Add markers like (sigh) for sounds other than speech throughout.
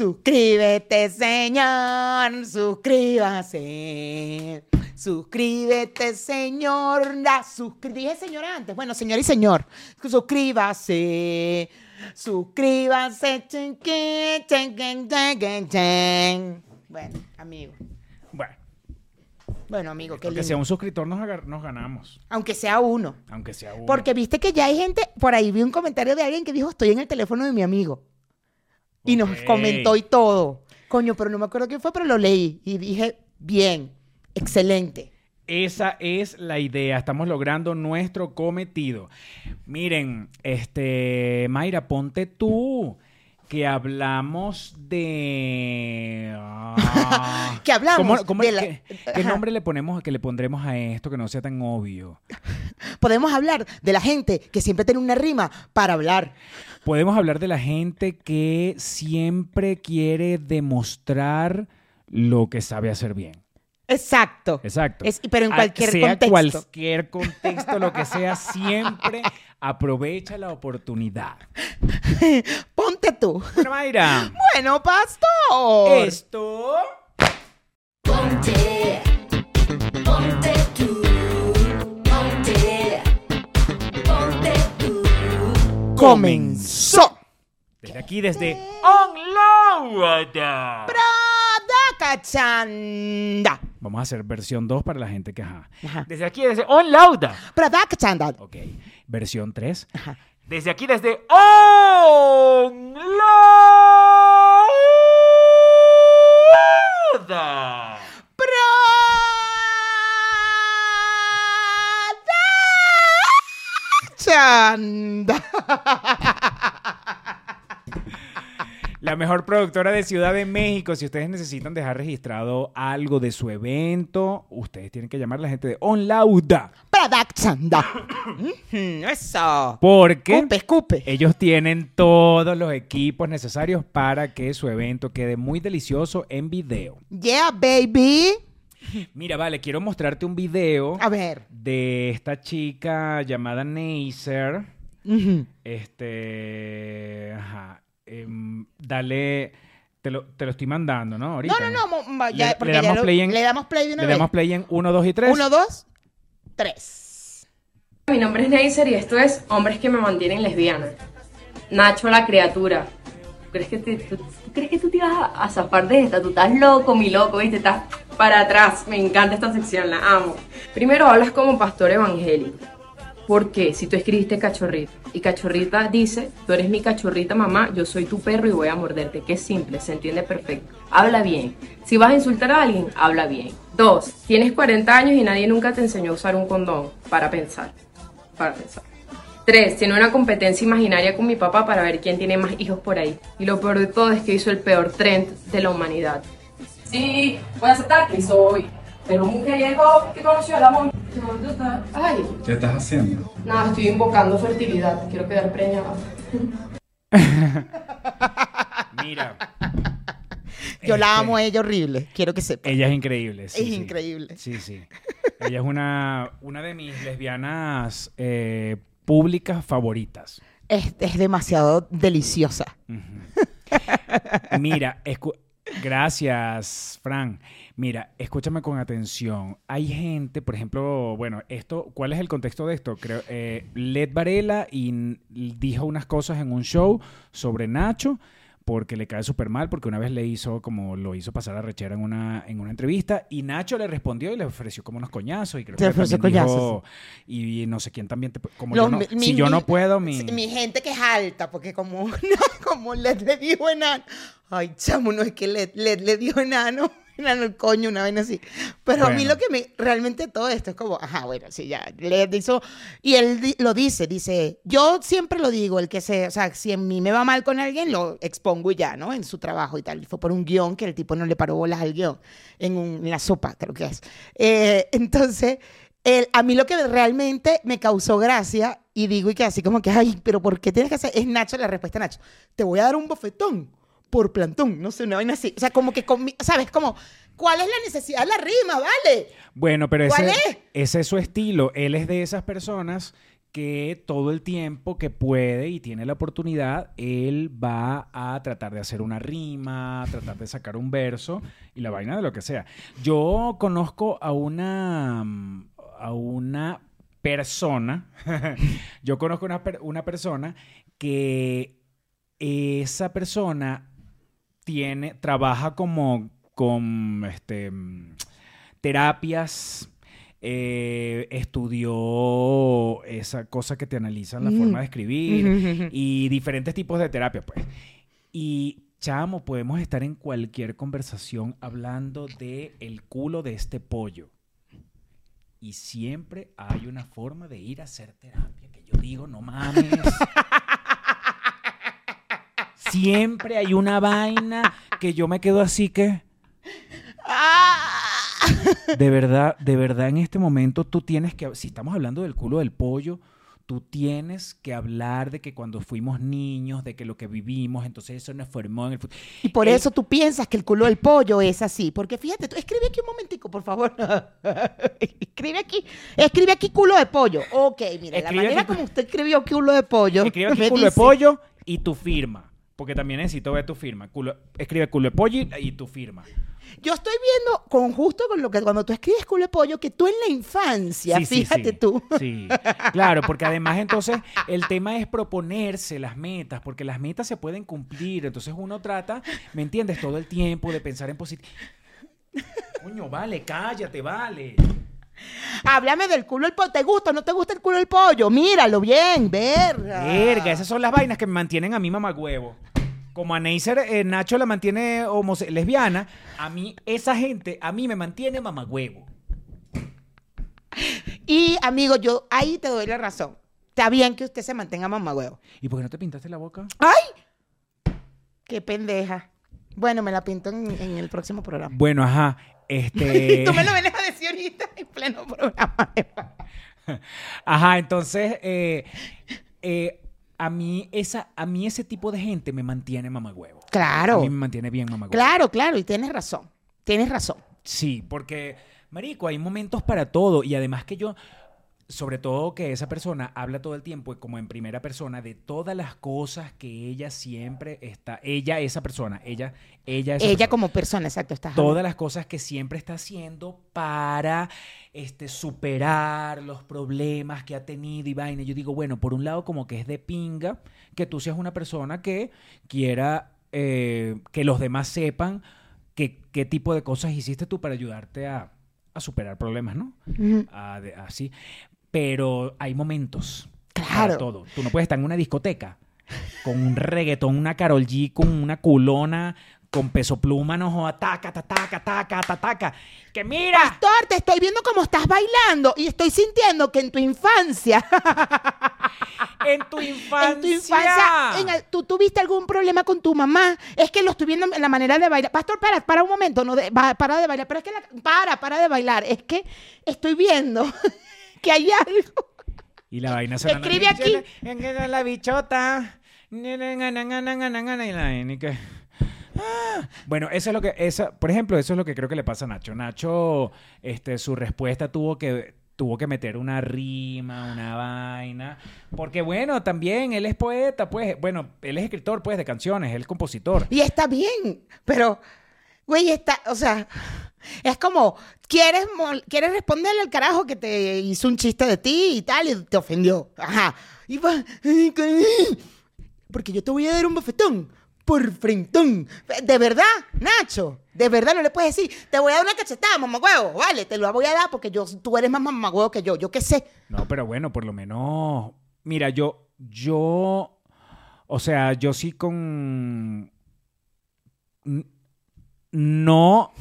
Suscríbete, señor, suscríbase. Suscríbete, señor. Da, suscri- Dije señor antes. Bueno, señor y señor. Suscríbase. Suscríbase. Bueno, amigo. Bueno, Bueno, amigo, qué que lindo. sea un suscriptor nos ganamos. Aunque sea uno. Aunque sea uno. Porque viste que ya hay gente, por ahí vi un comentario de alguien que dijo, estoy en el teléfono de mi amigo. Y nos comentó y todo. Coño, pero no me acuerdo quién fue, pero lo leí. Y dije, bien, excelente. Esa es la idea. Estamos logrando nuestro cometido. Miren, este, Mayra, ponte tú. Que hablamos de. (laughs) ah, Que hablamos ¿Cómo- cómo- de la- qué, qué nombre le ponemos, que le pondremos a esto que no sea tan obvio? (laughs) Podemos hablar de la gente que siempre tiene una rima para hablar. Podemos hablar de la gente que siempre quiere demostrar lo que sabe hacer bien. Exacto. Exacto. Es- pero en A- cualquier sea contexto. cualquier contexto, lo que sea, siempre aprovecha la oportunidad. (laughs) Ponte tú. Bueno, Mayra, Bueno, pastor. esto... Ponte, ponte tú, ponte, ponte tú. comenzó. Desde aquí, desde Onload. Producachanda. Vamos a hacer versión 2 para la gente que... Ajá. Ajá. Desde aquí, desde Onload. Producachanda. Ok. Versión 3. Ajá. Desde aquí, desde Onload. Producachanda. (laughs) (laughs) La mejor productora de Ciudad de México. Si ustedes necesitan dejar registrado algo de su evento, ustedes tienen que llamar a la gente de OnLauda. (coughs) Ujú, Eso. Porque Escupe, escupe. ellos tienen todos los equipos necesarios para que su evento quede muy delicioso en video. Yeah, baby. Mira, vale, quiero mostrarte un video A ver. de esta chica llamada. Ujú. Este. Ajá. Em, dale. Te lo, te lo estoy mandando, ¿no? Ahorita. No, no, no. ya, Le- porque le ya damos lo- play en- le damos play de una Le vez. damos play en 1, 2 y 3. Uno, dos, tres. Mi nombre es Neisser y esto es Hombres que me mantienen lesbiana. Nacho la criatura. ¿Tú crees que, te- tú, tú crees que tú te ibas a, a zafar de esta? Tú estás loco, mi loco, ¿viste? Estás para atrás. Me encanta esta sección, la amo. Primero hablas como pastor evangélico. ¿Por qué? Si tú escribiste cachorrita y cachorrita dice, tú eres mi cachorrita mamá, yo soy tu perro y voy a morderte, que es simple, se entiende perfecto. Habla bien. Si vas a insultar a alguien, habla bien. Dos, tienes 40 años y nadie nunca te enseñó a usar un condón para pensar. Para pensar. Tres, tiene una competencia imaginaria con mi papá para ver quién tiene más hijos por ahí. Y lo peor de todo es que hizo el peor trend de la humanidad. Sí, voy a aceptar que soy. Pero un mujeriego que conoció el amor. Ay, ¿Qué estás haciendo? Nada, estoy invocando fertilidad. Quiero quedar preñada. (laughs) Mira. Yo la Este, amo a ella horrible. Quiero que sepa. Ella es increíble. sí, Es sí. increíble. Sí, sí. Ella es una, una de mis lesbianas eh, públicas favoritas. Es, es demasiado deliciosa. Mira, escu- gracias, Fran. Mira, escúchame con atención. Hay gente, por ejemplo, bueno, esto, ¿cuál es el contexto de esto? Creo, eh, Led Varela y dijo unas cosas en un show sobre Nacho porque le cae súper mal, porque una vez le hizo como lo hizo pasar a Rechera en una, en una entrevista y Nacho le respondió y le ofreció como unos coñazos y creo Le que ofreció también dijo- coñazos, y, no sé quién también, te- como Los- yo no, mi- si mi- yo no puedo, mi... Mi gente que es alta, porque como, (laughs) como Led le dijo enano. Ay, chamo, no es que Led, Led le dijo enano. Enano el coño, una vaina así. Pero a mí Bueno. lo que me. Realmente todo esto es como, ajá, bueno, sí, ya. Led hizo. Y él di- lo dice, dice. Yo siempre lo digo, el que se. O sea, si en mí me va mal con alguien, lo expongo y ya, ¿no? En su trabajo y tal. Y fue por un guion que el tipo no le paró bolas al guion. En, un- en la sopa, creo que es. Eh, entonces. El- a mí lo que realmente me causó gracia y digo y que así como que, ay, pero ¿por qué tienes que hacer? Es Nacho la respuesta Nacho. Te voy a dar un bofetón por plantón, no sé, una vaina así. O sea, como que, conmi- ¿sabes? Como, ¿cuál es la necesidad de la rima, vale? Bueno, pero ¿Cuál ese, es? ese es su estilo. Él es de esas personas que todo el tiempo que puede y tiene la oportunidad, él va a tratar de hacer una rima, tratar de sacar un verso y la vaina de lo que sea. Yo conozco a una, a una persona, (laughs) yo conozco una, una persona que esa persona tiene, trabaja como con este, mm, terapias, eh, estudió esa cosa que te analizan la Mm. forma de escribir Ujú. (laughs) y diferentes tipos de terapia, pues. Y chamo, podemos estar en cualquier conversación hablando de el culo de este pollo. Y siempre hay una forma de ir a hacer terapia que yo digo, no mames. (laughs) Siempre hay una vaina que yo me quedo así que, Ah. de verdad, de verdad en este momento tú tienes que, si estamos hablando del culo del pollo, tú tienes que hablar de que cuando fuimos niños, de que lo que vivimos, entonces eso nos formó en el futuro. Y por El- eso tú piensas que el culo del pollo es así. Porque fíjate, tú escribe aquí un momentico, por favor. (laughs) escribe aquí, escribe aquí culo de pollo. Ok, mira, la manera aquí- como usted escribió culo de pollo. Escribe aquí culo de pollo y tu firma. Porque también necesito ver tu firma. Culo- escribe culo de pollo y, tu firma. Yo estoy viendo con justo con lo que cuando tú escribes culo de pollo, que tú en la infancia, Sí, sí, fíjate sí. tú. Sí, claro, porque además entonces el tema es proponerse las metas, porque las metas se pueden cumplir. Entonces uno trata, ¿me entiendes? Todo el tiempo de pensar en positivo. Coño, vale, cállate, vale. Háblame del culo del pollo. ¿Te gusta o no te gusta el culo del pollo? Míralo bien, verga. Verga, esas son las vainas que me mantienen a mí mamagüevo. Como a Neisser, eh, Nacho la mantiene lesbiana, a mí, esa gente, a mí me mantiene mamagüevo. Y, amigo, yo ahí te doy la razón. Está bien que usted se mantenga mamagüevo. ¿Y por qué no te pintaste la boca? ¡Ay! ¡Qué pendeja! Bueno, me la pinto en, en el próximo programa. Bueno, ajá. Este. (laughs) Tú me lo vienes a decir ahorita en pleno programa. (laughs) Ajá, entonces, eh, eh, a, mí esa, a mí ese tipo de gente me mantiene mamagüevo. A Claro, mí me mantiene bien mamagüevo. claro, claro. Y tienes razón. Tienes razón. Sí, porque, marico, hay momentos para todo. Y además que yo, sobre todo que esa persona habla todo el tiempo, como en primera persona, de todas las cosas que ella siempre está... Ella, esa persona, ella, ella, esa Ella persona. como persona, exacto, estás todas las cosas que siempre está haciendo para este, superar los problemas que ha tenido y vaina. Yo digo, bueno, por un lado como que es de pinga que tú seas una persona que quiera eh, que los demás sepan que- qué tipo de cosas hiciste tú para ayudarte a, a superar problemas, ¿no? Así. Pero hay momentos. para Claro. todo. Tú no puedes estar en una discoteca con un reggaetón, una Carol G, con una culona, con peso pluma, no joda, taca, ta, taca, taca, ta, taca. Que mira, Pastor, te estoy viendo cómo estás bailando y estoy sintiendo que en tu infancia, (laughs) en tu infancia. en tu infancia, en el- ¿tú tuviste algún problema con tu mamá. Es que lo estoy viendo en la manera de bailar. Pastor, para, para un momento, no de- para de bailar. Pero es que la- para, para de bailar. Es que estoy viendo que hay algo. Y la vaina sonando. Escribe aquí. La bichota. Bueno, eso es lo que, esa, por ejemplo, eso es lo que creo que le pasa a Nacho. Nacho, este, su respuesta tuvo que, tuvo que meter una rima, una vaina, porque bueno, también él es poeta, pues, bueno, él es escritor, pues, de canciones, él es compositor. Y está bien, pero, güey, está, o sea, es como, quieres, quieres responderle al carajo que te hizo un chiste de ti y tal, y te ofendió. Ajá. Y va, porque yo te voy a dar un bofetón por frentón. De verdad, Nacho, de verdad no le puedes decir, te voy a dar una cachetada, mamagüevo, vale, te lo voy a dar porque yo, tú eres más mamagüevo que yo, yo qué sé. No, pero bueno, por lo menos. Mira, yo. Yo. O sea, yo sí con. No.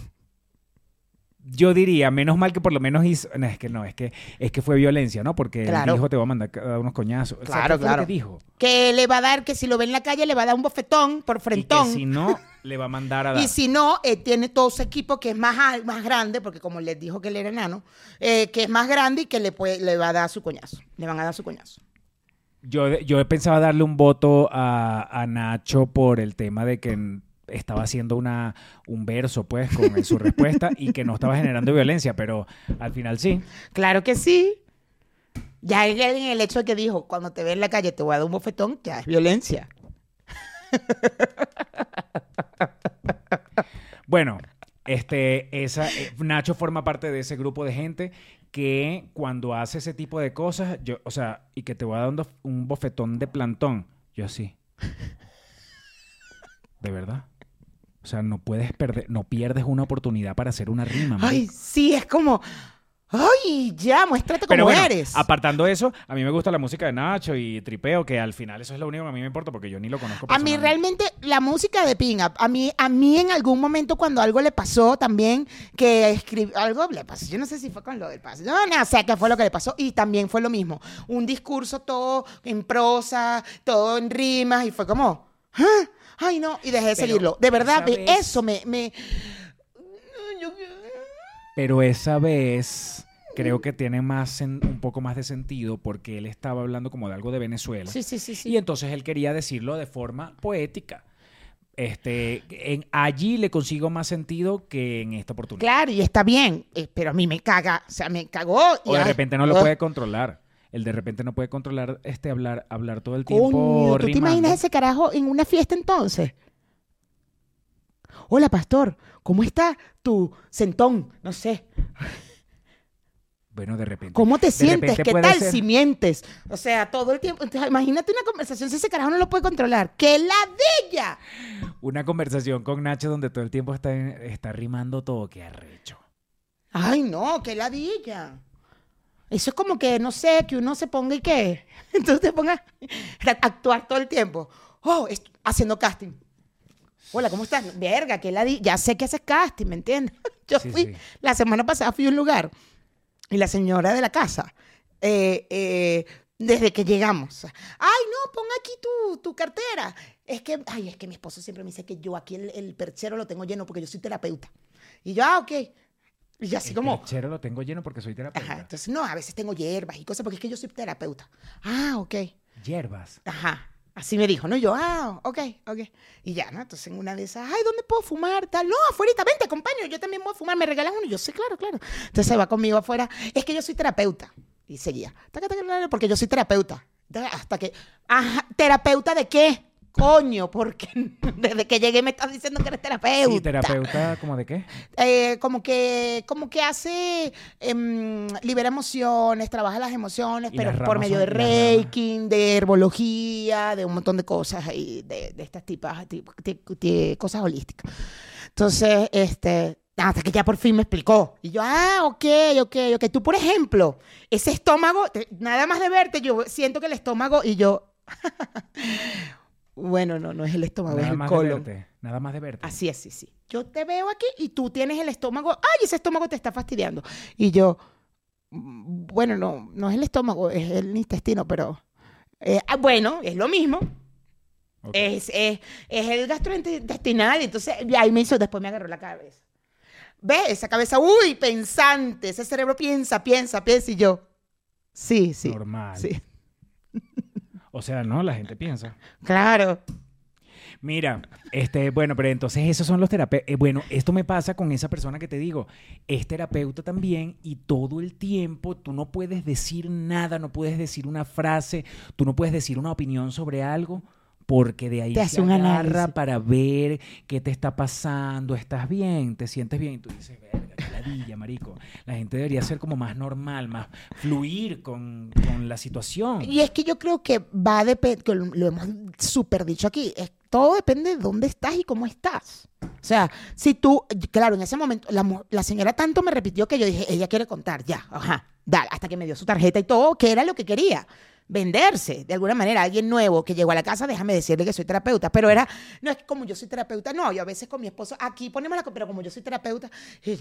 Yo diría, menos mal que por lo menos hizo. No, es que no, es que, es que fue violencia, ¿no? Porque Claro. dijo te va a mandar a dar unos coñazos. O sea, Claro, ¿qué fue lo claro. que dijo? Que le va a dar, que si lo ve en la calle, le va a dar un bofetón por Y frentón. que si no, (laughs) le va a mandar a dar. Y si no, eh, tiene todo su equipo que es más, más grande, porque como les dijo que él era enano, eh, que es más grande y que le, puede, le va a dar su coñazo. Le van a dar su coñazo. Yo, yo pensaba darle un voto a, a Nacho por el tema de que estaba haciendo una, un verso, pues, con en su respuesta y que no estaba generando violencia, pero al final sí. Claro que sí. Ya en el, hecho de que dijo, cuando te ve en la calle te voy a dar un bofetón, ya es violencia. Bueno, este, esa, eh, Nacho forma parte de ese grupo de gente que cuando hace ese tipo de cosas, yo, o sea, y que te va dando un bofetón de plantón, yo así. ¿De verdad? O sea, no puedes perder, no pierdes una oportunidad para hacer una rima. marico. Ay, sí, es como, ay, ya, muéstrate como Pero bueno, eres. apartando eso, a mí me gusta la música de Nacho y Tripeo, que al final eso es lo único que a mí me importa porque yo ni lo conozco. A mí realmente la música de Pinga, a mí, a mí en algún momento cuando algo le pasó también, que escribió, algo le pasó, yo no sé si fue con lo del paso, yo no sé qué fue lo que le pasó y también fue lo mismo, un discurso todo en prosa, todo en rimas y fue como, "Ah, ay no, y dejé de seguirlo. De verdad, vez- eso me... me yo- Pero esa vez creo que tiene más sen- un poco más de sentido porque él estaba hablando como de algo de Venezuela. sí, sí, sí, sí. Y entonces él quería decirlo de forma poética. Este, en, allí le consigo más sentido que en esta oportunidad. Claro, y está bien, eh, pero a mí me caga, o sea, me cagó. y O de repente no lo puede controlar. Él de repente no puede controlar este hablar, hablar todo el tiempo. Coño, ¿tú te imaginas ese carajo en una fiesta entonces? Hola, pastor, ¿cómo está tu sentón? No sé. Bueno, de repente. ¿Cómo te sientes? ¿Qué tal ser- si mientes? O sea, todo el tiempo. Entonces, imagínate una conversación si ese carajo no lo puede controlar. ¡Qué ladilla! Una conversación con Nacho donde todo el tiempo está, está rimando todo. Qué arrecho. Ay, no, qué ladilla. Eso es como que, no sé, que uno se ponga y qué. (laughs) Entonces te ponga a actuar todo el tiempo. Oh, haciendo casting. Hola, ¿cómo estás? Verga, qué ladilla. Ya sé que haces casting, ¿me entiendes? (laughs) Yo Sí, fui, sí. la semana pasada fui a un lugar y la señora de la casa, eh, eh, desde que llegamos, ay, no, pon aquí tu, tu cartera. Es que, ay, es que mi esposo siempre me dice que yo aquí el, el perchero lo tengo lleno porque yo soy terapeuta. Y yo, ah, ok. Y así El como, perchero lo tengo lleno porque soy terapeuta. Ajá, entonces no, a veces tengo hierbas y cosas porque es que yo soy terapeuta. Ah, ok. Hierbas. Ajá. Así me dijo, ¿no? Y yo, ah, ok, ok. Y ya, ¿no? Entonces en una de esas, ay, ¿dónde puedo fumar? Tal, no, afuera, ven, te acompaño, yo también voy a fumar, ¿me regalas uno? Y yo, sí, claro, claro. Entonces se va conmigo afuera, es que yo soy terapeuta. Y seguía, porque yo soy terapeuta. Hasta que, ajá, ¿terapeuta de qué? Coño, porque (laughs) desde que llegué me estás diciendo que eres terapeuta. Sí, terapeuta, ¿como de qué? Eh, como que como que hace em, libera emociones trabaja las emociones pero las por medio de reiki de herbología de un montón de cosas ahí de, de estas tipas ti- cosas holísticas entonces este hasta que ya por fin me explicó y yo ah ok ok ok tú por ejemplo ese estómago te- nada más de verte yo siento que el estómago y yo (laughs) bueno no no es el estómago es el más de colon verte. Nada más de verte. Así es, sí, sí. Yo te veo aquí y tú tienes el estómago. ¡Ay, ese estómago te está fastidiando! Y yo, mm, bueno, no, no es el estómago, es el intestino, pero. eh, ah, bueno, es lo mismo. Es, es, es el gastrointestinal. Entonces, ahí me hizo, después me agarró la cabeza. ¿Ves? Esa cabeza, uy, pensante. Ese cerebro piensa, piensa, piensa. Y yo, sí, sí. Normal. Sí, O sea, no, la gente piensa. claro. Mira, este, bueno, pero entonces esos son los terapeutas. bueno, esto me pasa con esa persona que te digo, es terapeuta también y todo el tiempo tú no puedes decir nada, no puedes decir una frase, tú no puedes decir una opinión sobre algo porque de ahí Te se hace un agarra análisis. para ver qué te está pasando, estás bien, te sientes bien y tú dices, verga, qué ladilla, marico. La gente debería ser como más normal, más fluir con, con la situación. Y es que yo creo que va a depender, que lo, hemos súper dicho aquí, es, todo depende de dónde estás y cómo estás. O sea, si tú, claro, en ese momento la señora tanto me repitió que yo dije, ella quiere contar, ya, ajá, dale, hasta que me dio su tarjeta y todo, que era lo que quería. Venderse, de alguna manera, alguien nuevo que llegó a la casa, déjame decirle que soy terapeuta, pero era, no es que como yo soy terapeuta, no, yo a veces con mi esposo, aquí ponemos la, pero como yo soy terapeuta, y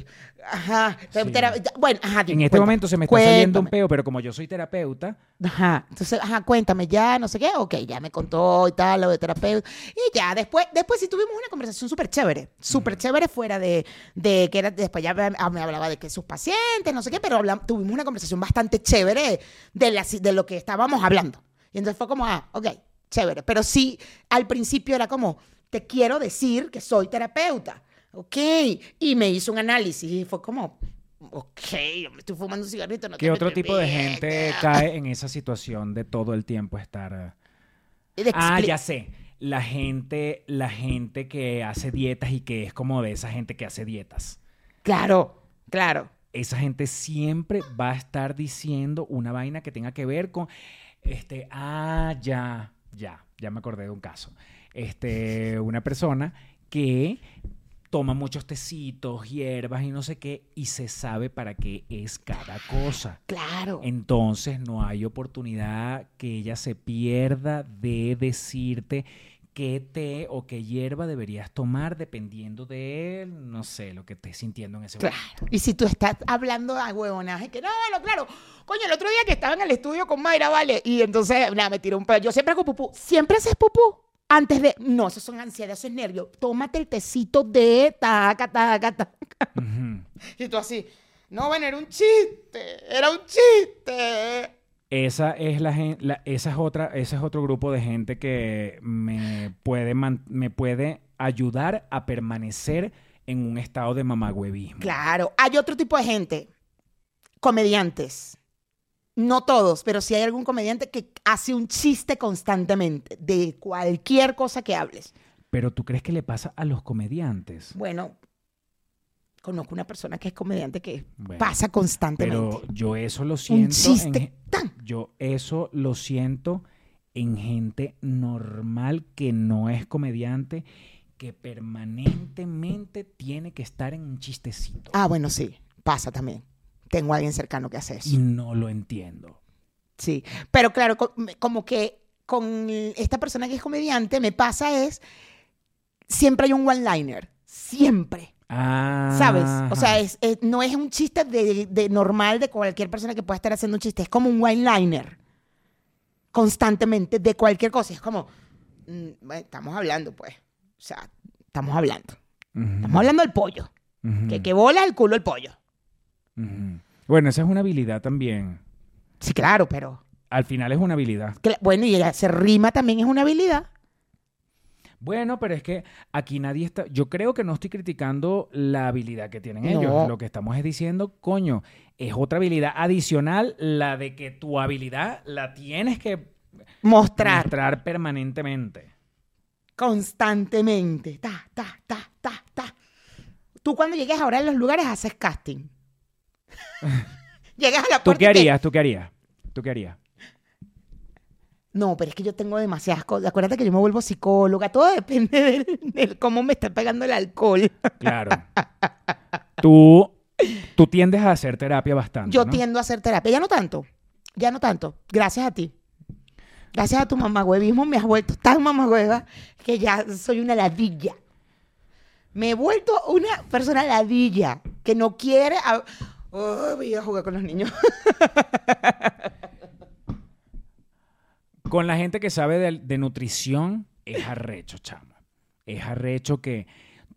ajá, Sí. tera- bueno, ajá, En este cuéntame, momento se me está saliendo un peo, pero como yo soy terapeuta, Ajá, entonces, ajá, cuéntame ya, no sé qué, ok, ya me contó y tal, lo de terapeuta, y ya, después, después sí tuvimos una conversación súper chévere, súper chévere fuera de, de que era, después ya me, me hablaba de que sus pacientes, no sé qué, pero tuvimos una conversación bastante chévere de, la, de lo que estábamos hablando. Y entonces fue como, ah, ok, chévere, pero sí, al principio era como, te quiero decir que soy terapeuta, ok, y me hizo un análisis y fue como, ok, yo me estoy fumando un cigarrito. No ¿Qué te otro tipo de gente te- cae en esa situación de todo el tiempo estar... Ah, expli- ya sé. La gente, la gente que hace dietas y que es como de esa gente que hace dietas. Claro, claro. Esa gente siempre va a estar diciendo una vaina que tenga que ver con este, ah, ya, ya, ya me acordé de un caso. Este, una persona que toma muchos tecitos, hierbas y no sé qué, y se sabe para qué es cada cosa. Claro. Entonces no hay oportunidad que ella se pierda de decirte qué té o qué hierba deberías tomar dependiendo de, no sé, lo que estés sintiendo en ese Claro. momento. Y si tú estás hablando a huevonaje, que no, bueno, claro. Coño, el otro día que estaba en el estudio con Mayra, ¿vale? Y entonces, nada, me tiró un pedo. Yo siempre hago pupú. ¿Siempre haces pupú? Antes de... No, eso son ansiedad, eso es nervio. Tómate el tecito de taca, taca, taca. Ujú. (laughs) Y tú así, no, bueno, era un chiste, era un chiste. Esa es la la- esa es otra, ese es otro grupo de gente que me puede man- me puede ayudar a permanecer en un estado de mamagüevismo. Claro, hay otro tipo de gente, comediantes. No todos, pero sí hay algún comediante que hace un chiste constantemente de cualquier cosa que hables. Pero tú crees que le pasa a los comediantes? Bueno, conozco una persona que es comediante que Bueno, pasa constantemente. Pero yo eso lo un siento chiste en, tan. yo eso lo siento en gente normal que no es comediante que permanentemente tiene que estar en un chistecito Ah, bueno, sí, pasa también. Tengo a alguien cercano que hace eso. y no lo entiendo. Sí, pero claro, como que con esta persona que es comediante me pasa es, siempre hay un one-liner, siempre, Ah, ¿sabes? O sea, es, es- no es un chiste de, de normal de cualquier persona que pueda estar haciendo un chiste, es como un one-liner, constantemente, de cualquier cosa. Es como, mm, bueno, estamos hablando, pues, o sea, estamos hablando, Ujú, estamos hablando del pollo, ujú, que, que bola el culo el pollo. Bueno, esa es una habilidad también. Sí, claro, pero, Al final es una habilidad. cla- bueno, y se rima también es una habilidad. Bueno, pero es que aquí nadie está. Yo creo que no estoy criticando la habilidad que tienen No. ellos. Lo que estamos es diciendo, coño, es otra habilidad adicional, la de que tu habilidad la tienes que Mostrar. mostrar permanentemente. constantemente. Ta, ta, ta, ta, ta. Tú cuando llegues ahora en los lugares haces casting. (laughs) Llegas a la ¿Tú puerta qué y que- harías? ¿Tú qué harías? ¿Tú qué harías? No, pero es que yo tengo demasiadas cosas. Acuérdate que yo me vuelvo psicóloga. Todo depende (laughs) del, del cómo me está pegando el alcohol. Claro. (laughs) tú, tú tiendes a hacer terapia bastante. Yo ¿no? tiendo a hacer terapia. Ya no tanto. Ya no tanto. Gracias a ti. Gracias a tu mamagüevismo me has vuelto tan mamagüeva que ya soy una ladilla. Me he vuelto una persona ladilla que no quiere... a- Oh, voy a jugar con los niños. (laughs) Con la gente que sabe de, de nutrición, es arrecho, chamo. Es arrecho que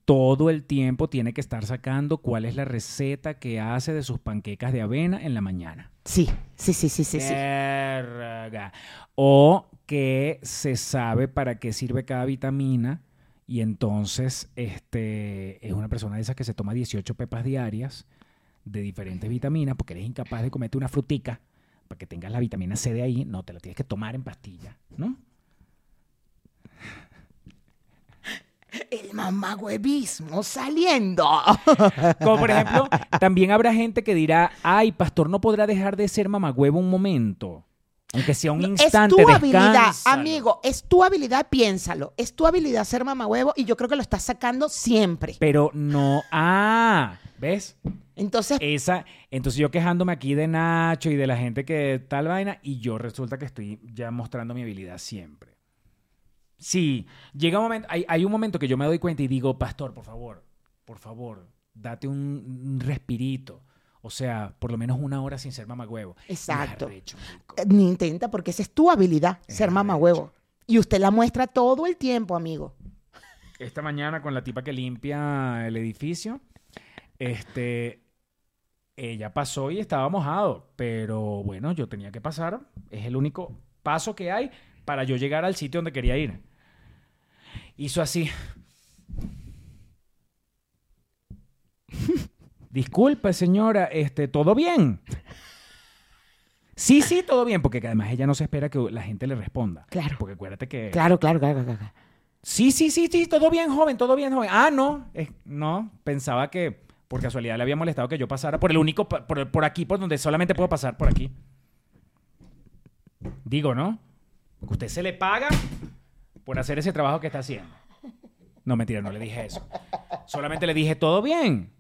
todo el tiempo tiene que estar sacando cuál es la receta que hace de sus panquecas de avena en la mañana. Sí, sí, sí, sí, sí. Sí. Verga. O que se sabe para qué sirve cada vitamina y entonces este, es una persona de esas que se toma 18 pepas diarias de diferentes vitaminas porque eres incapaz de comerte una frutica para que tengas la vitamina C de ahí. No, te la tienes que tomar en pastilla, ¿no? El mamagüevismo saliendo. Como por ejemplo, también habrá gente que dirá, ay, pastor, no podrá dejar de ser mamagüevo un momento. Aunque sea un es instante, tu habilidad, descánsalo". amigo. Es tu habilidad, piénsalo. Es tu habilidad ser mamagüevo y yo creo que lo estás sacando siempre. Pero no, ah, ¿ves? Entonces, Esa, entonces yo quejándome aquí de Nacho y de la gente que tal vaina, y yo resulta que estoy ya mostrando mi habilidad siempre. Sí, llega un momento, hay, hay un momento que yo me doy cuenta y digo, pastor, por favor, por favor, date un, un respirito. O sea, por lo menos una hora sin ser mamagüevo. Exacto. arrecho, eh, ni intenta porque esa es tu habilidad, Es ser mamagüevo. Y usted la muestra todo el tiempo, amigo. Esta mañana con la tipa que limpia el edificio, este, ella pasó y estaba mojado, pero bueno, yo tenía que pasar. Es el único paso que hay para yo llegar al sitio donde quería ir. Hizo así. (laughs) disculpe señora, este, ¿todo bien? Sí, sí, todo bien, porque además ella no se espera que la gente le responda. Claro. Porque acuérdate que... Claro, claro, claro, claro. claro. Sí, sí, sí, sí, todo bien, joven, todo bien, joven. Ah, no, no, pensaba que por casualidad le había molestado que yo pasara por el único, por aquí, por donde solamente puedo pasar, por aquí. Digo, ¿no? Porque usted se le paga por hacer ese trabajo que está haciendo. No, mentira, no le dije eso. Solamente le dije, ¿todo bien?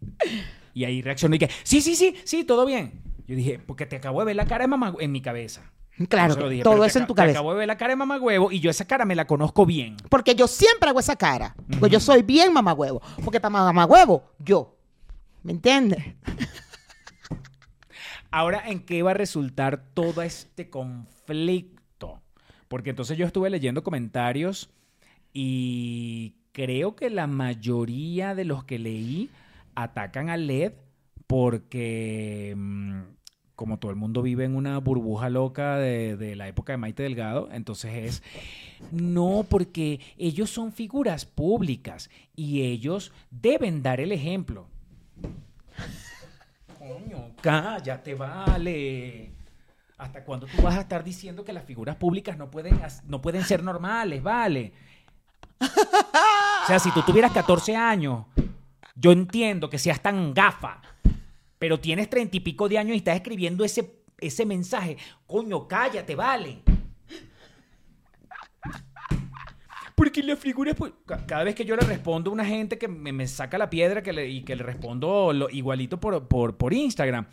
Y ahí reaccionó y que, sí, sí, sí, sí, todo bien. Yo dije, porque te acabo de ver la cara de mamá en mi cabeza. Claro, No dije, todo eso te en tu Te cabeza. acabo de ver la cara de mamá huevo y yo esa cara me la conozco bien. Porque yo siempre hago esa cara. Porque yo soy bien mamagüevo. Porque para mamagüevo, yo. ¿Me entiendes? Ahora, ¿en qué va a resultar todo este conflicto? Porque entonces yo estuve leyendo comentarios y creo que la mayoría de los que leí atacan a LED porque mm, como todo el mundo vive en una burbuja loca de, de la época de Maite Delgado, entonces es, no, porque ellos son figuras públicas y ellos deben dar el ejemplo. Coño, cállate, vale. ¿Hasta cuándo tú vas a estar diciendo que las figuras públicas no pueden, no pueden ser normales, vale? O sea, si tú tuvieras 14 años, yo entiendo que seas tan gafa, pero tienes treinta y pico de años y estás escribiendo ese, ese mensaje. Coño, cállate, vale. Porque la figura, pues, ca- cada vez que yo le respondo a una gente que me, me saca la piedra que y que le respondo lo, igualito por, por, por Instagram.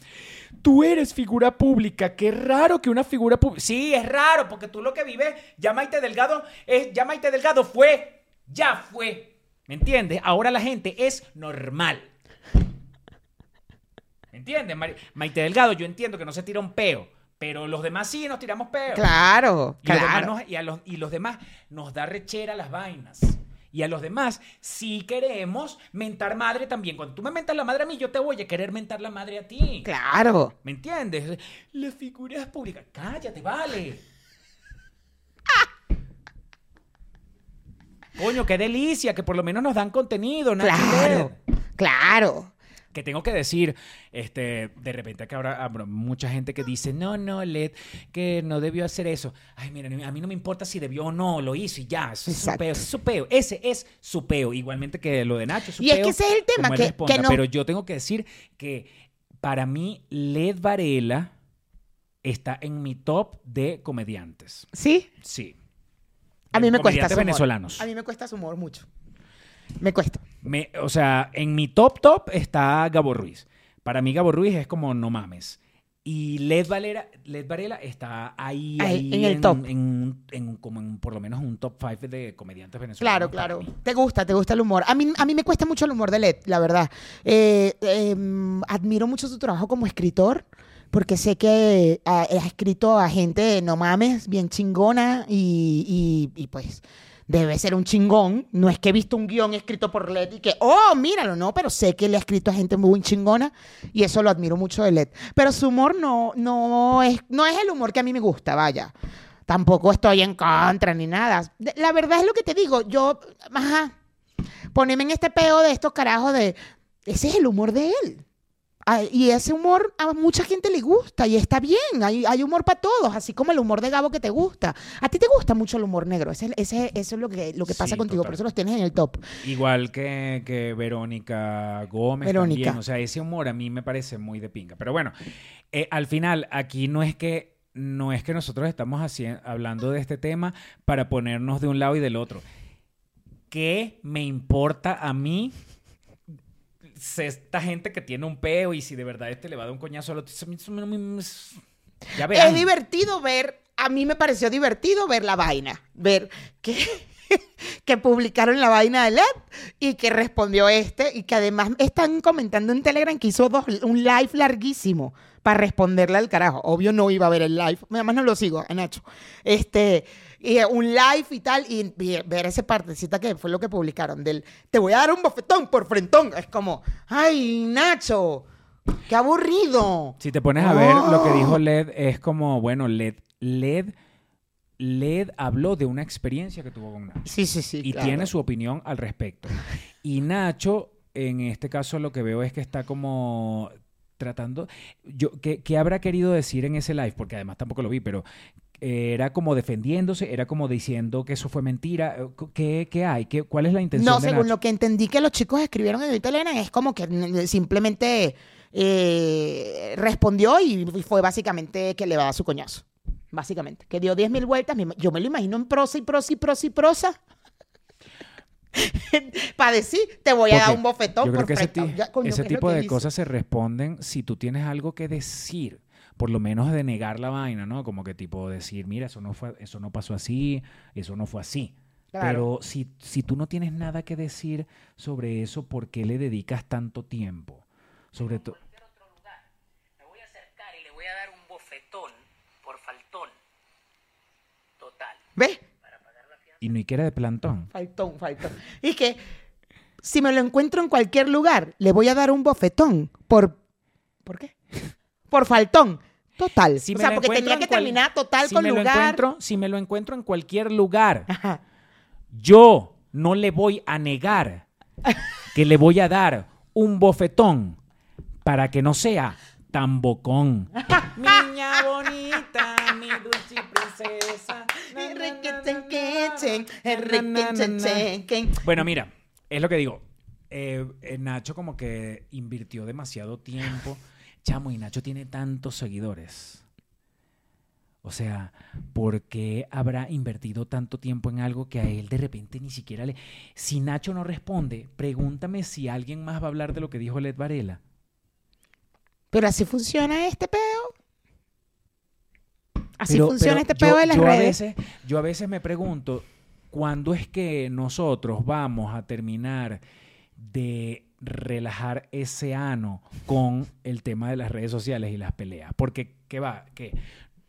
Tú eres figura pública, qué raro que una figura pública... Sí, es raro, porque tú lo que vives, ya Delgado, es, ya Delgado fue, ya fue. ¿Me entiendes? Ahora la gente es normal. ¿Me entiendes? Maite Delgado, yo entiendo que no se tira un peo, pero los demás sí nos tiramos peo. Claro, Y, los demás claro. nos- y a los, y los demás nos da rechera las vainas. Y a los demás sí queremos mentar madre también. Cuando tú me mentas la madre a mí, yo te voy a querer mentar la madre a ti. Claro. ¿Me entiendes? Las figuras públicas. Cállate, vale. Coño, qué delicia, que por lo menos nos dan contenido, Nachi Claro. Claro. Que tengo que decir, este, de repente que ahora habrá mucha gente que dice, no, no, Led, que no debió hacer eso. Ay, mira, a mí no me importa si debió o no, lo hizo y ya, eso es su peo, ese es su peo, ese es su peo, igualmente que lo de Nacho su Y es que ese es el tema, que- responda. que no- Pero yo tengo que decir que para mí Led Varela está en mi top de comediantes. ¿Sí? Sí. A mí me cuesta su humor. venezolanos. A mí me cuesta su humor mucho. Me cuesta. Me- o sea, en mi top top está Gabo Ruiz. Para mí Gabo Ruiz es como no mames. Y Led Valera, Led Varela está ahí, Ahí, ahí en el top. En, en como en por lo menos un top 5 de comediantes venezolanos. Claro, claro. Te gusta, te gusta el humor. A mí, a mí me cuesta mucho el humor de Led, la verdad. Eh, em, admiro mucho su trabajo como escritor, porque sé que ha, ha escrito a gente, no mames, bien chingona y, y- pues debe ser un chingón. No es que he visto un guion escrito por Led y que, oh, míralo, no, pero sé que le ha escrito a gente muy chingona y eso lo admiro mucho de Led. Pero su humor no, no, es, no es el humor que a mí me gusta, vaya. Tampoco estoy en contra ni nada. La verdad es lo que te digo. Yo, ajá, poneme en este peo de estos carajos de. Ese es el humor de él. Ah, Y ese humor a mucha gente le gusta y está bien. Hay, hay humor para todos, así como el humor de Gabo que te gusta. A ti te gusta mucho el humor negro. Ese, ese- eso es lo que, lo que pasa Sí, contigo. total. Por eso los tienes en el top. Igual que, que Verónica Gómez Verónica. también. O sea, ese humor a mí me parece muy de pinga. Pero bueno, eh, al final, aquí no es que no es que nosotros estamos haci- hablando de este tema para ponernos de un lado y del otro. ¿Qué me importa a mí esta gente que tiene un peo y si de verdad este le va a dar un coñazo al otro? Ya verán. Es divertido ver, a mí me pareció divertido ver la vaina, ver que, (laughs) que publicaron la vaina de LED y que respondió este y que además están comentando en Telegram que hizo dos, un live larguísimo para responderle al carajo. Obvio no iba a ver el live, además no lo sigo a Nacho. Este, y eh, un live y tal, y, y ver esa partecita que fue lo que publicaron del te voy a dar un bofetón por frentón. Es como, ay, Nacho, qué aburrido. Si te pones a ver lo que Oh. dijo Led, es como, bueno, Led, Led, Led habló de una experiencia que tuvo con Nacho. Sí, sí, sí. y claro. tiene su opinión al respecto. Y Nacho en este caso lo que veo es que está como tratando. Yo, ¿qué, qué habrá querido decir en ese live? Porque además tampoco lo vi, pero era como defendiéndose, era como diciendo que eso fue mentira. Eh, ¿Qué, qué hay? ¿Qué, ¿Cuál es la intención? No, de según Nacho? lo que entendí que los chicos escribieron en italiana, es como que simplemente eh, respondió y fue básicamente que le va a su coñazo. Básicamente. Que dio 10.000 vueltas. Yo me lo imagino en prosa y prosa y prosa y prosa. (laughs) Para decir, te voy a dar un bofetón Yo creo por que ese, frente. ti- Ya, coño, ese ¿qué es lo tipo de cosas se responden si tú tienes algo que decir, por lo menos de negar la vaina, ¿no? Como que tipo decir, mira, eso no fue, eso no pasó así, eso no fue así. Claro. Pero si, si tú no tienes nada que decir sobre eso, ¿por qué le dedicas tanto tiempo? Sobre todo. Me voy a acercar y le voy a dar un bofetón por faltón. Total. ¿Ves? Y ni que era de plantón. Faltón, faltón. Y que si me lo encuentro en cualquier lugar, le voy a dar un bofetón por... ¿Por qué? Por faltón. Total. Si o sea, lo porque tenía en que terminar total si con me lo lugar. encuentro- si me lo encuentro en cualquier lugar, Ajá. yo no le voy a negar que le voy a dar un bofetón para que no sea tan bocón. (laughs) Niña bonita, mi dulce princesa. Bueno, mira, es lo que digo. Eh, eh, Nacho como que invirtió demasiado tiempo. Chamo, y Nacho tiene tantos seguidores. O sea, ¿por qué habrá invertido tanto tiempo en algo que a él de repente ni siquiera le... Si Nacho no responde, pregúntame si alguien más va a hablar de lo que dijo Led Varela. Pero así funciona este peo. Así Pero- funciona pero este peo yo- de las yo A redes. veces, yo a veces me pregunto, ¿cuándo es que nosotros vamos a terminar de relajar ese ano con el tema de las redes sociales y las peleas? Porque, ¿qué va? Que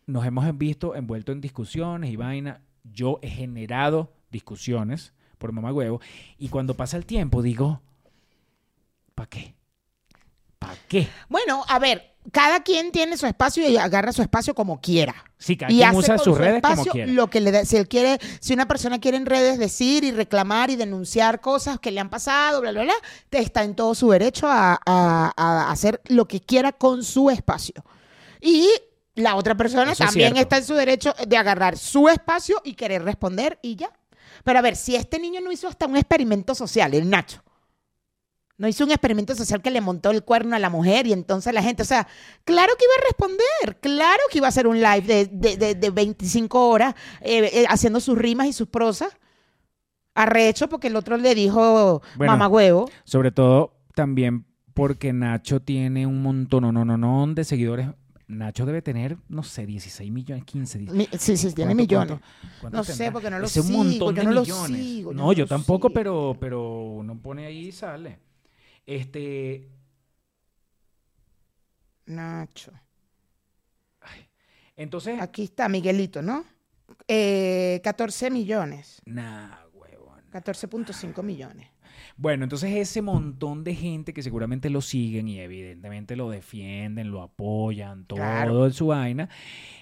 nos hemos visto envueltos en discusiones y vaina. Yo he generado discusiones por mamá huevo y cuando pasa el tiempo digo, ¿para qué? ¿Para qué? Bueno, a ver, cada quien tiene su espacio y agarra su espacio como quiera. Sí, cada y quien hace usa con sus su redes como quiera. lo que le da, si él quiere, si una persona quiere en redes decir y reclamar y denunciar cosas que le han pasado, bla, bla, bla, te está en todo su derecho a, a- a hacer lo que quiera con su espacio. Y la otra persona Eso también está en su derecho de agarrar su espacio y querer responder y ya. Pero a ver, si este niño no hizo hasta un experimento social, el Nacho, no hizo un experimento social que le montó el cuerno a la mujer y entonces la gente, o sea, claro que iba a responder, claro que iba a hacer un live de, de, de- de 25 horas eh, eh, haciendo sus rimas y sus prosas. Arrecho porque el otro le dijo Bueno. mamá huevo. Sobre todo también porque Nacho tiene un montón, no, no, no, no, de seguidores. Nacho debe tener, no sé, 16 millones, 15. 10. Mi- sí, sí, tiene ¿Cuánto- millones. cuánto- cuánto No sé, porque no lo Ese es un sigo, montón yo de no lo sigo, yo no, no yo tampoco, sigo. pero, pero uno pone ahí y sale. Este, Nacho. entonces, Aquí está Miguelito, ¿no? Eh, 14 millones. nah, huevón. 14.5 millones. Bueno, entonces ese montón de gente que seguramente lo siguen y evidentemente lo defienden, lo apoyan, todo Claro. en su vaina,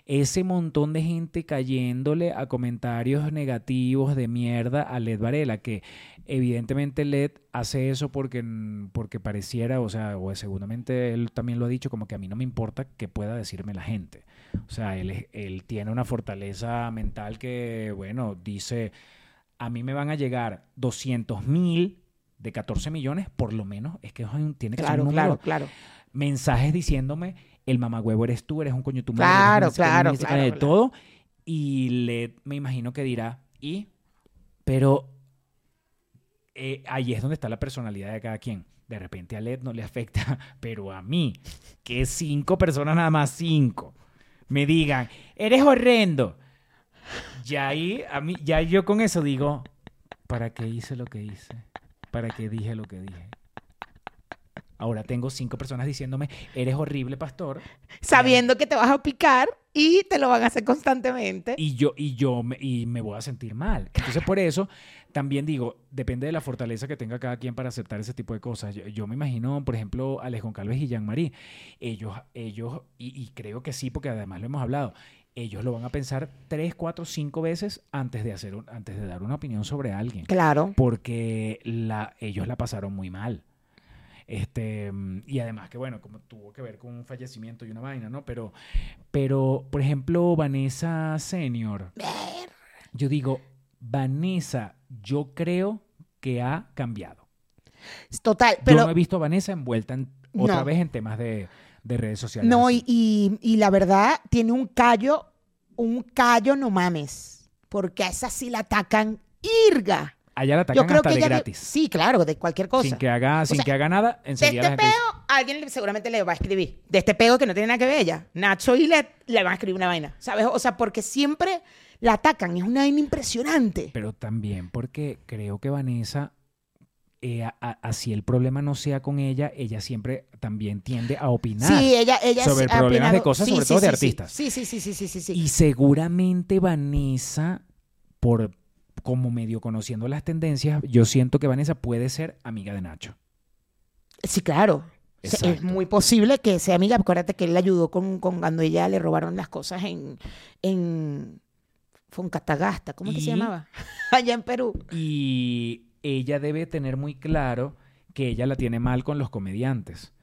ese montón de gente cayéndole a comentarios negativos de mierda a Led Varela, que evidentemente Led hace eso porque, porque pareciera, o sea, o seguramente él también lo ha dicho, como que a mí no me importa que pueda decirme la gente. O sea, él, él tiene una fortaleza mental que, bueno, dice, a mí me van a llegar 200 mil de 14 millones, por lo menos, es que tiene que ser Claro, un número. claro, claro. Mensajes diciéndome, el mamagüevo eres tú, eres un coño tu madre, Claro, claro, claro, de claro. todo. Y le, me imagino que dirá, y, pero eh, ahí es donde está la personalidad de cada quien. De repente a Led no le afecta, (laughs) pero a mí, que cinco personas nada más, cinco, me digan, eres horrendo. Ya ahí, a mí, ya yo con eso digo, ¿para qué hice lo que hice? ¿Para qué dije lo que dije? Ahora tengo cinco personas diciéndome, eres horrible, pastor. Sabiendo que te vas a picar y te lo van a hacer constantemente. Y yo, y yo me, y me voy a sentir mal. Entonces, por eso, también digo, depende de la fortaleza que tenga cada quien para aceptar ese tipo de cosas. Yo, yo me imagino, por ejemplo, Alex Goncalves y Jean-Marie. Ellos, ellos, y, y creo que sí, porque además lo hemos hablado, ellos lo van a pensar tres, cuatro, cinco veces antes de, hacer un- antes de dar una opinión sobre alguien. Claro. Porque la, ellos la pasaron muy mal. Este, y además que, bueno, como tuvo que ver con un fallecimiento y una vaina, ¿no? Pero, pero por ejemplo, Vanessa Senior. Yo digo, Vanessa, yo creo que ha cambiado. Total, yo pero no he visto a Vanessa envuelta en- otra No. vez en temas de, de redes sociales. no, y, y- y la verdad tiene un callo, un callo no mames, porque a esa sí la atacan irga. Allá la Yo atacan creo hasta que de gratis. sí, claro, de cualquier cosa. Sin que haga, sin sea, que haga nada, De enseguida este la gente peo, alguien le- seguramente le va a escribir. De este peo que no tiene nada que ver ella. Nacho y le, le van a escribir una vaina. ¿Sabes? O sea, porque siempre la atacan. Es una vaina impresionante. Pero también porque creo que Vanessa, eh, a- a- así el problema no sea con ella, ella siempre también tiende a opinar. Sí, ella, ella sobre ha problemas de cosas, sobre todo de sí. artistas. Sí, sí, sí, sí, sí, sí, sí. Y seguramente Vanessa, por como medio conociendo las tendencias, yo siento que Vanessa puede ser amiga de Nacho. Sí, claro. Es muy posible que sea amiga. Acuérdate que él le ayudó con, con cuando ella le robaron las cosas en, en Foncatagasta. ¿Cómo que se llamaba? (laughs) Allá en Perú. Y ella debe tener muy claro que ella la tiene mal con los comediantes.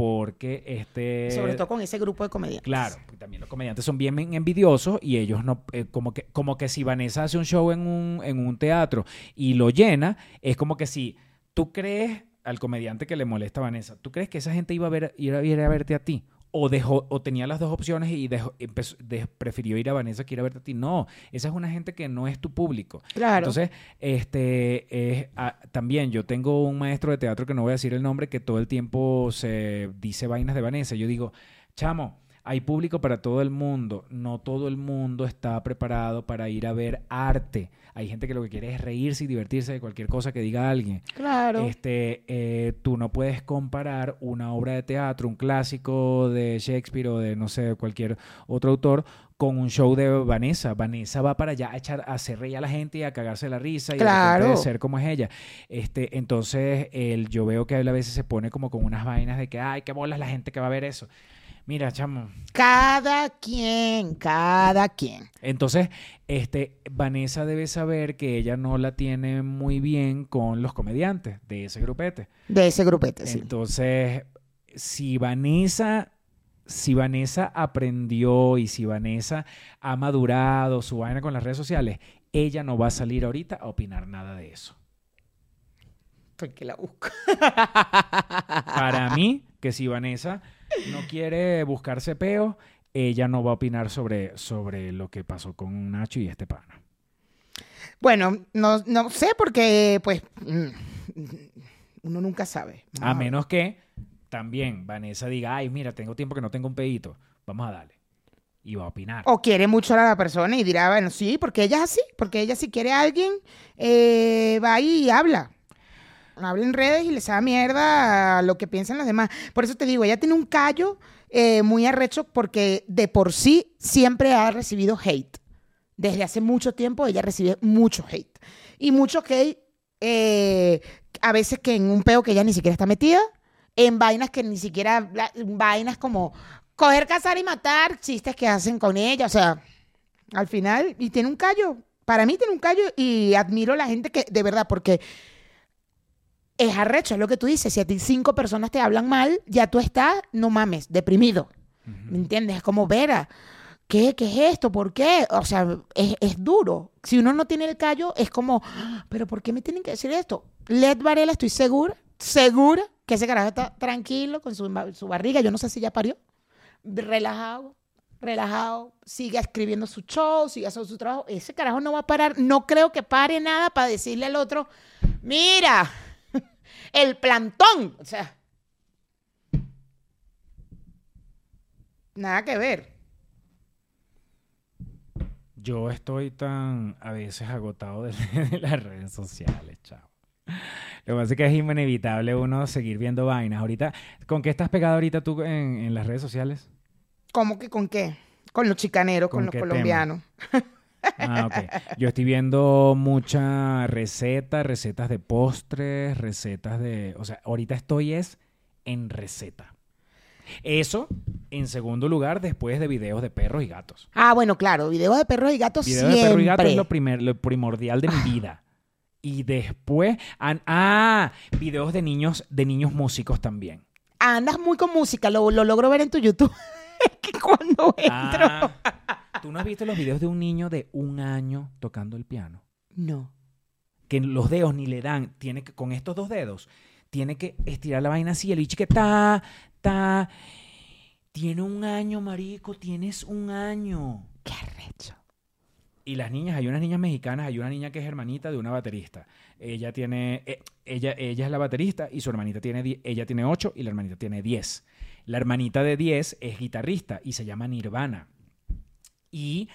Porque este. Sobre todo con ese grupo de comediantes. Claro, también los comediantes son bien envidiosos y ellos no, eh, como que, como que si Vanessa hace un show en un, en un teatro y lo llena, es como que si tú crees al comediante que le molesta a Vanessa, ¿tú crees que esa gente iba a ver, ir a, ir a verte a ti? O dejó, o tenía las dos opciones y dejó- empezó- de- prefirió ir a Vanessa que ir a verte a ti. No, esa es una gente que no es tu público. Claro. Entonces, este, es, ah, también yo tengo un maestro de teatro que no voy a decir el nombre, que todo el tiempo se dice vainas de Vanessa. Yo digo, chamo, hay público para todo el mundo. No todo el mundo está preparado para ir a ver arte. Hay gente que lo que quiere es reírse y divertirse de cualquier cosa que diga alguien. Claro. Este, eh, tú no puedes comparar una obra de teatro, un clásico de Shakespeare o de, no sé, cualquier otro autor, con un show de Vanessa. Vanessa va para allá a, echar, a hacer reír a la gente y a cagarse la risa y de Claro. repente ser como es ella. Este, entonces, él, yo veo que él a veces se pone como con unas vainas de que, ay, qué bolas la gente que va a ver eso. Mira, chamo. Cada quien, cada quien. Entonces, este, Vanessa debe saber que ella no la tiene muy bien con los comediantes de ese grupete. De ese grupete, sí. Entonces, si Vanessa, si Vanessa aprendió y si Vanessa ha madurado su vaina con las redes sociales, ella no va a salir ahorita a opinar nada de eso. Porque la busco. Para mí, que si Vanessa no quiere buscarse peo, ella no va a opinar sobre, sobre lo que pasó con Nacho y este pana. Bueno, no, no sé porque, pues, mm, uno nunca sabe. Vamos A menos que también Vanessa diga, ay, mira, tengo tiempo que no tengo un pedito, vamos a darle. Y va a opinar. O quiere mucho a la persona y dirá, bueno, sí, porque ella es así, porque ella si quiere a alguien, eh, va ahí y habla. Habla en redes y le sabe mierda a lo que piensan los demás. Por eso te digo, ella tiene un callo eh, muy arrecho porque de por sí siempre ha recibido hate. Desde hace mucho tiempo ella recibe mucho hate. Y mucho hate, eh, a veces que en un peo que ella ni siquiera está metida, en vainas que ni siquiera, vainas como coger, cazar y matar, chistes que hacen con ella, o sea, al final, y tiene un callo, para mí tiene un callo y admiro a la gente que, de verdad, porque es arrecho, es lo que tú dices, si a ti cinco personas te hablan mal, ya tú estás, no mames, deprimido, ¿me entiendes? Es como, Vera, ¿qué, qué es esto? ¿Por qué? O sea, es, es duro. Si uno no tiene el callo, es como, "Ah, ¿pero por qué me tienen que decir esto? Led Varela, estoy segura, segura que ese carajo está tranquilo con su, su barriga, yo no sé si ya parió, relajado, relajado, sigue escribiendo su show, sigue haciendo su trabajo. Ese carajo no va a parar, no creo que pare nada para decirle al otro, mira, el plantón. O sea, nada que ver. Yo estoy tan a veces agotado de, (laughs) de las redes sociales, chao. Lo que pasa es que es inevitable uno seguir viendo vainas. Ahorita, ¿con qué estás pegado ahorita tú en, en las redes sociales? ¿Cómo que con qué? Con los chicaneros, con, ¿Con los colombianos. (laughs) Ah, ok. Yo estoy viendo muchas recetas, recetas de postres, recetas de... O sea, ahorita estoy es en receta. Eso, en segundo lugar, después de videos de perros y gatos. Ah, bueno, claro, videos de perros y gatos Videos siempre. de perros y gatos es lo, primer, lo primordial de mi vida. Y después, an- ah, videos de niños, de niños músicos también. Andas muy con música, lo, lo logro ver en tu YouTube. (laughs) Es que cuando entro. Ah, ¿Tú no has visto los videos de un niño de un año tocando el piano? No. Que los dedos ni le dan, tiene que, con estos dos dedos, tiene que estirar la vaina así, el bicho que ta, ta. Tiene un año, marico, tienes un año. Qué arrecho. Y las niñas, hay unas niñas mexicanas, hay una niña que es hermanita de una baterista. Ella tiene, eh, ella, ella es la baterista y su hermanita tiene, ella tiene 8 y la hermanita tiene 10. La hermanita de 10 es guitarrista y se llama Nirvana. Y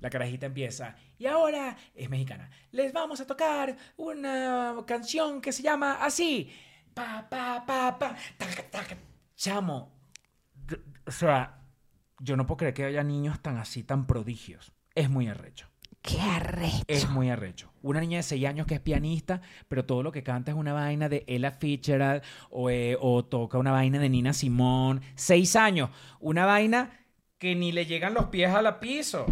la carajita empieza, y ahora es mexicana, les vamos a tocar una canción que se llama así. Pa, pa, pa, pa, taca, taca. Chamo, o sea, yo no puedo creer que haya niños tan así, tan prodigios. Es muy arrecho. Qué arrecho. Es muy arrecho. Una niña de 6 años que es pianista, pero todo lo que canta es una vaina de Ella Fitzgerald o, eh, o toca una vaina de Nina Simón. 6 años. Una vaina que ni le llegan los pies a la piso.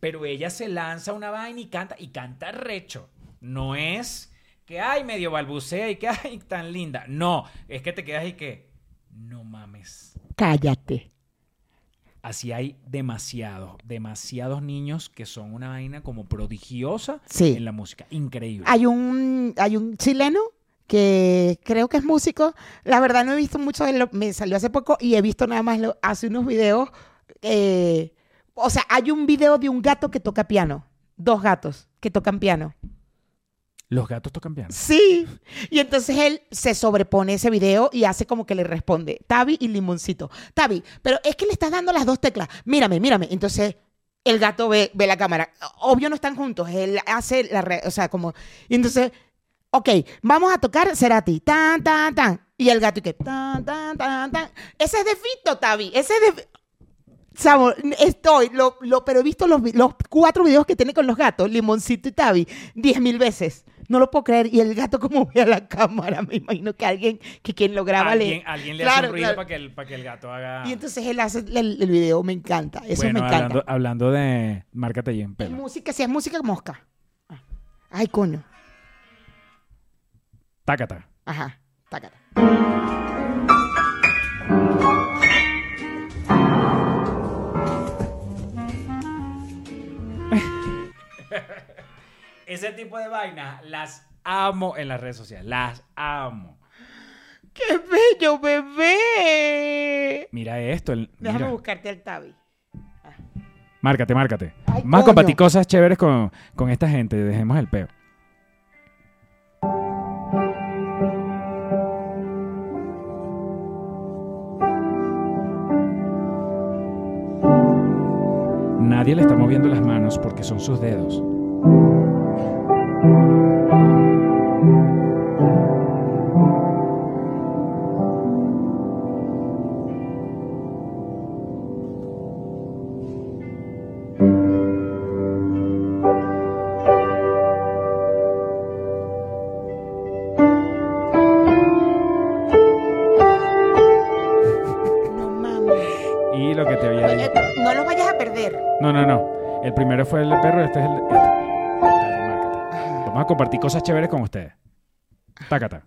Pero ella se lanza una vaina y canta, y canta arrecho. No es que, ay, medio balbucea y que, (laughs) ay, tan linda. No, es que te quedas y que, no mames. Cállate. Así hay demasiados, demasiados niños que son una vaina como prodigiosa Sí. en la música. Increíble. Hay un, hay un chileno que creo que es músico. La verdad no he visto mucho de lo, me salió hace poco y he visto nada más lo- hace unos videos. eh, o sea, hay un video de un gato que toca piano. Dos gatos que tocan piano. Los gatos tocan piano. Sí. Y entonces él se sobrepone ese video y hace como que le responde, Tavi y Limoncito. Tavi, pero es que le estás dando las dos teclas. Mírame, mírame. Entonces el gato ve, ve la cámara. Obvio no están juntos. Él hace la... re- o sea, como... Y entonces, ok, vamos a tocar Cerati. Tan, tan, tan. Y el gato y que... Tan, tan, tan, tan. Ese es de Fito, Tavi. Ese es de... Samo, estoy, lo, lo- pero he visto los, los cuatro videos que tiene con los gatos, Limoncito y Tavi, diez mil veces. No lo puedo creer. Y el gato como ve a la cámara, me imagino que alguien, que quien lo graba le... Alguien, alguien le hace un ruido claro. para que, el, para que el gato haga... Y entonces él hace el, el video, me encanta. Eso bueno, me encanta. hablando, hablando de... Márcate ahí en Es pelo. música, si es música, mosca. Ah. Ay, coño. Tácata. Ajá, tácata. (laughs) Ese tipo de vainas las amo en las redes sociales. Las amo. ¡Qué bello, bebé! Mira esto. el- Déjame mira. buscarte el Tavi. Márcate, márcate. Ay, a coño. compartir cosas chéveres con, con esta gente. Dejemos el peo. Nadie le está moviendo las manos porque son sus dedos. Compartir cosas chéveres con ustedes. Tácata.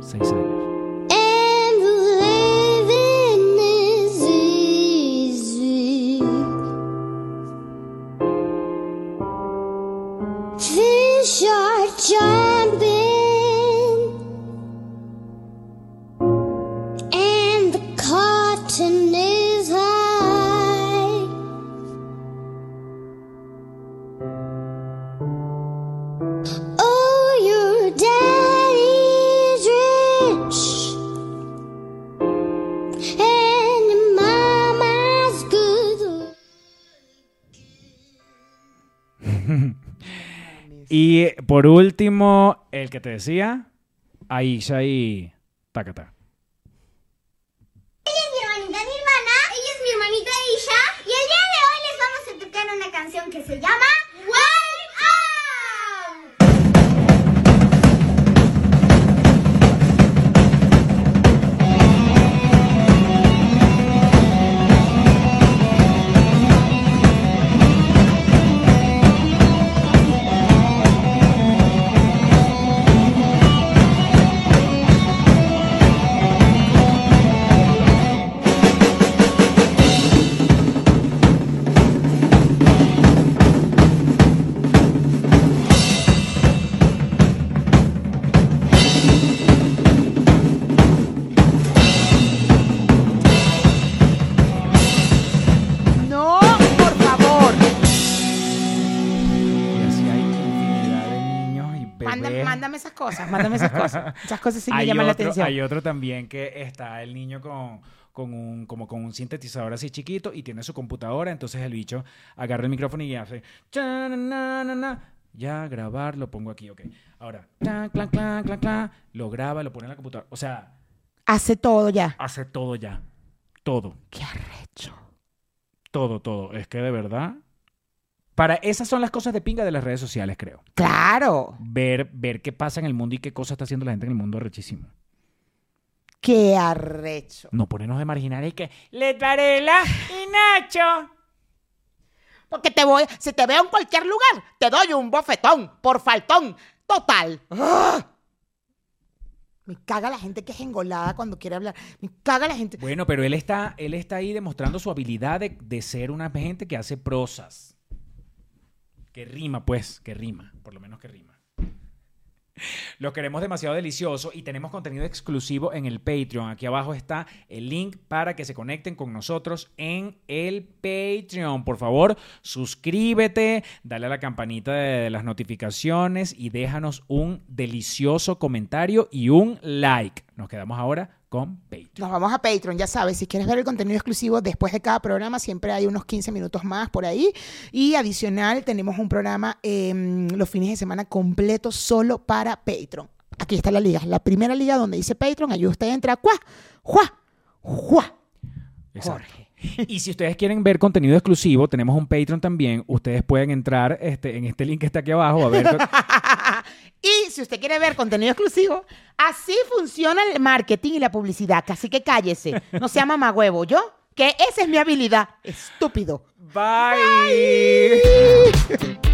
Seis años. Fish are jumping, por último, el que te decía, Aisha y Tácata. Cosas, mándame esas cosas. (laughs) Esas cosas sí me hay llaman la otro, atención. Hay otro también que está el niño con, con un, como con un sintetizador así chiquito y tiene su computadora, entonces el bicho agarra el micrófono y hace... Ya, grabar, lo pongo aquí, ok. Ahora, clan, clan, clan, clan, clan, lo graba, lo pone en la computadora. O sea, Hace todo ya. hace todo ya. Todo, Qué arrecho. todo, todo. Es que de verdad... Para esas son las cosas de pinga de las redes sociales, creo. Claro. Ver, ver qué pasa en el mundo y qué cosa está haciendo la gente en el mundo rechísimo. Qué arrecho. No ponernos de marginal y que Led Varela y Nacho. Porque te voy, si te veo en cualquier lugar, te doy un bofetón por faltón. Total. ¡Ah! Me caga la gente que es engolada cuando quiere hablar. Me caga la gente. Bueno, pero él está, él está ahí demostrando su habilidad de, de ser una gente que hace prosas. Que rima, pues, que rima. Por lo menos que rima. Lo queremos demasiado delicioso y tenemos contenido exclusivo en el Patreon. Aquí abajo está el link para que se conecten con nosotros en el Patreon. Por favor, suscríbete, dale a la campanita de las notificaciones y déjanos un delicioso comentario y un like. Nos quedamos ahora con Patreon. Nos vamos a Patreon, ya sabes, si quieres ver el contenido exclusivo después de cada programa, siempre hay unos 15 minutos más por ahí. Y adicional, tenemos un programa em, los fines de semana completo solo para Patreon. Aquí está la liga, la primera liga donde dice Patreon, ahí usted entra, ¡cuá! ¡juá! ¡juá! Exacto. Y si ustedes quieren ver contenido exclusivo, tenemos un Patreon también. Ustedes pueden entrar este, en este link que está aquí abajo a ver. (laughs) y si usted quiere ver contenido exclusivo, así funciona el marketing y la publicidad. Así que cállese, no sea mamagüevo, ¿yo? Que esa es mi habilidad. Estúpido. Bye. Ponte,